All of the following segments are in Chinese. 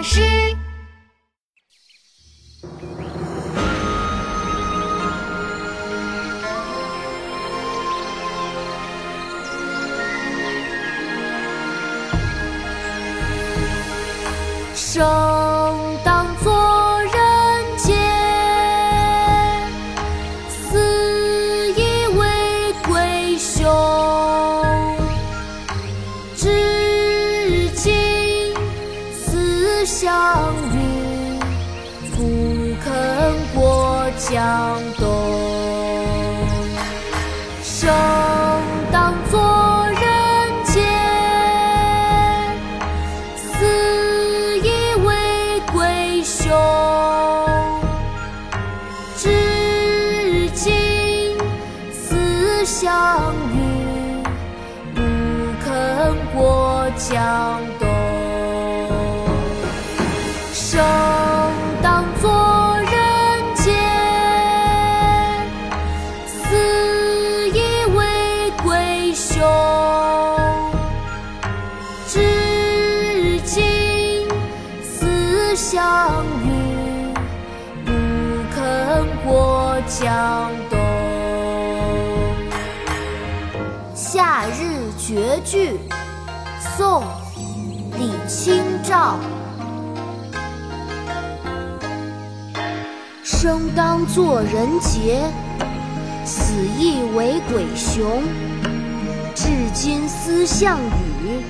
大师。生到思项羽，不肯过江东。生当作人杰，死亦为鬼雄。至今思项羽，不肯过江东。兄。至今思项羽，不肯过江东。《夏日绝句》宋·李清照。生当作人杰，死亦为鬼雄。至今思项羽，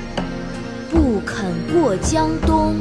不肯过江东。